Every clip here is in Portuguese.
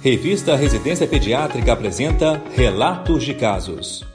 Revista Residência Pediátrica apresenta Relatos de Casos.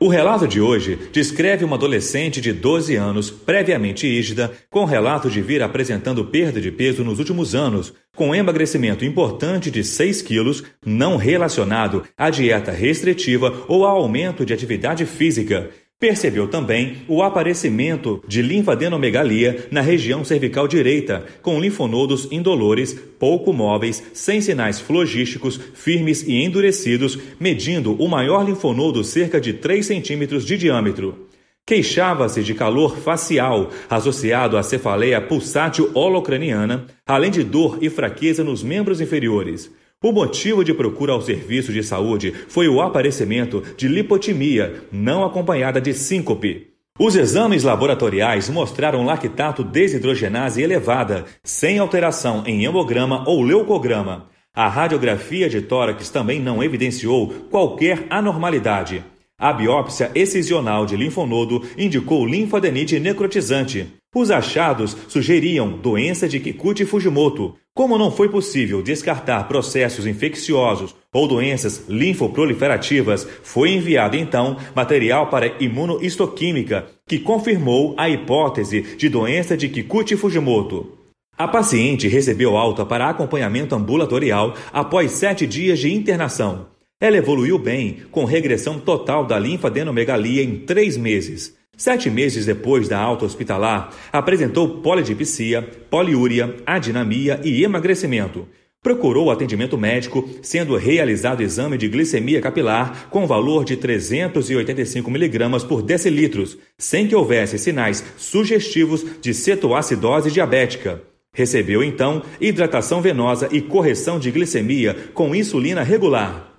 O relato de hoje descreve uma adolescente de 12 anos, previamente ígida, com relato de vir apresentando perda de peso nos últimos anos, com emagrecimento importante de 6 quilos, não relacionado à dieta restritiva ou ao aumento de atividade física. Percebeu também o aparecimento de linfadenomegalia na região cervical direita, com linfonodos indolores, pouco móveis, sem sinais flogísticos, firmes e endurecidos, medindo o maior linfonodo cerca de 3 centímetros de diâmetro. Queixava-se de calor facial, associado à cefaleia pulsátil holocraniana, além de dor e fraqueza nos membros inferiores. O motivo de procura ao serviço de saúde foi o aparecimento de lipotimia, não acompanhada de síncope. Os exames laboratoriais mostraram lactato desidrogenase elevada, sem alteração em hemograma ou leucograma. A radiografia de tórax também não evidenciou qualquer anormalidade. A biópsia excisional de linfonodo indicou linfadenite necrotizante. Os achados sugeriam doença de Kikuchi-Fujimoto. Como não foi possível descartar processos infecciosos ou doenças linfoproliferativas, foi enviado então material para imunohistoquímica, que confirmou a hipótese de doença de Kikuchi-Fujimoto. A paciente recebeu alta para acompanhamento ambulatorial após sete dias de internação. Ela evoluiu bem, com regressão total da linfadenomegalia em três meses. Sete meses depois da alta hospitalar, apresentou polidipsia, poliúria, adinamia e emagrecimento. Procurou atendimento médico, sendo realizado exame de glicemia capilar com valor de 385 mg por decilitros, sem que houvesse sinais sugestivos de cetoacidose diabética. Recebeu então hidratação venosa e correção de glicemia com insulina regular.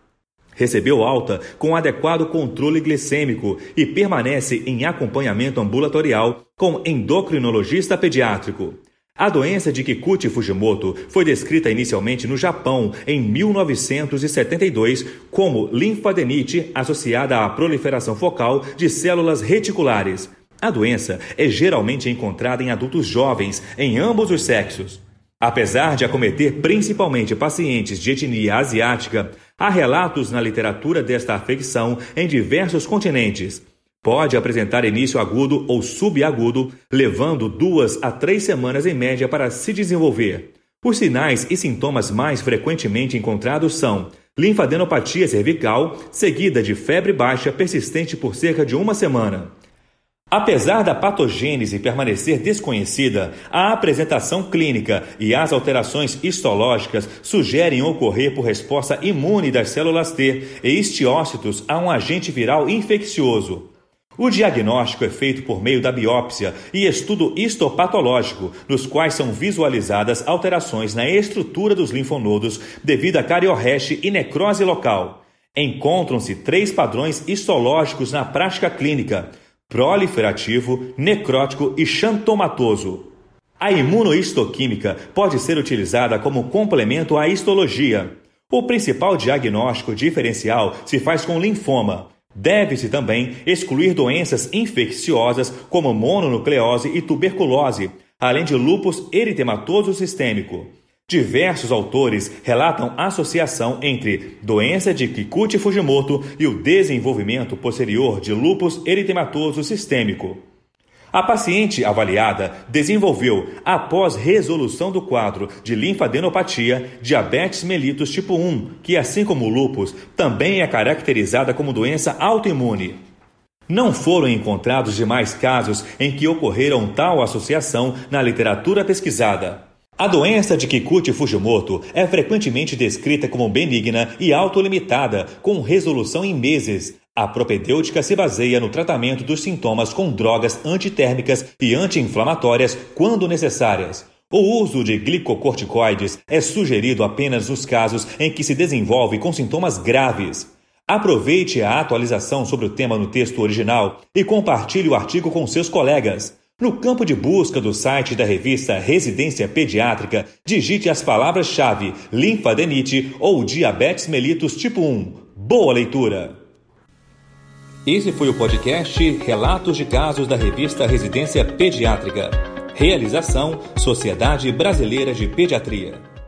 Recebeu alta com adequado controle glicêmico e permanece em acompanhamento ambulatorial com endocrinologista pediátrico. A doença de Kikuchi-Fujimoto foi descrita inicialmente no Japão em 1972 como linfadenite associada à proliferação focal de células reticulares. A doença é geralmente encontrada em adultos jovens, em ambos os sexos. Apesar de acometer principalmente pacientes de etnia asiática, há relatos na literatura desta afecção em diversos continentes. Pode apresentar início agudo ou subagudo, levando duas a três semanas em média para se desenvolver. Os sinais e sintomas mais frequentemente encontrados são linfadenopatia cervical, seguida de febre baixa persistente por cerca de uma semana. Apesar da patogênese permanecer desconhecida, a apresentação clínica e as alterações histológicas sugerem ocorrer por resposta imune das células T e estiócitos a um agente viral infeccioso. O diagnóstico é feito por meio da biópsia e estudo histopatológico, nos quais são visualizadas alterações na estrutura dos linfonodos devido a cariorreche e necrose local. Encontram-se três padrões histológicos na prática clínica proliferativo, necrótico e xantomatoso. A imunohistoquímica pode ser utilizada como complemento à histologia. O principal diagnóstico diferencial se faz com linfoma. Deve-se também excluir doenças infecciosas como mononucleose e tuberculose, além de lúpus eritematoso sistêmico. Diversos autores relatam associação entre doença de Kikuchi-Fujimoto e o desenvolvimento posterior de lúpus eritematoso sistêmico. A paciente avaliada desenvolveu, após resolução do quadro de linfadenopatia, diabetes mellitus tipo 1, que, assim como o lúpus, também é caracterizada como doença autoimune. Não foram encontrados demais casos em que ocorreram tal associação na literatura pesquisada. A doença de Kikuchi-Fujimoto é frequentemente descrita como benigna e autolimitada, com resolução em meses. A propedêutica se baseia no tratamento dos sintomas com drogas antitérmicas e anti-inflamatórias quando necessárias. O uso de glicocorticoides é sugerido apenas nos casos em que se desenvolve com sintomas graves. Aproveite a atualização sobre o tema no texto original e compartilhe o artigo com seus colegas. No campo de busca do site da revista Residência Pediátrica, digite as palavras-chave linfadenite ou diabetes mellitus tipo 1. Boa leitura! Esse foi o podcast Relatos de Casos da revista Residência Pediátrica. Realização Sociedade Brasileira de Pediatria.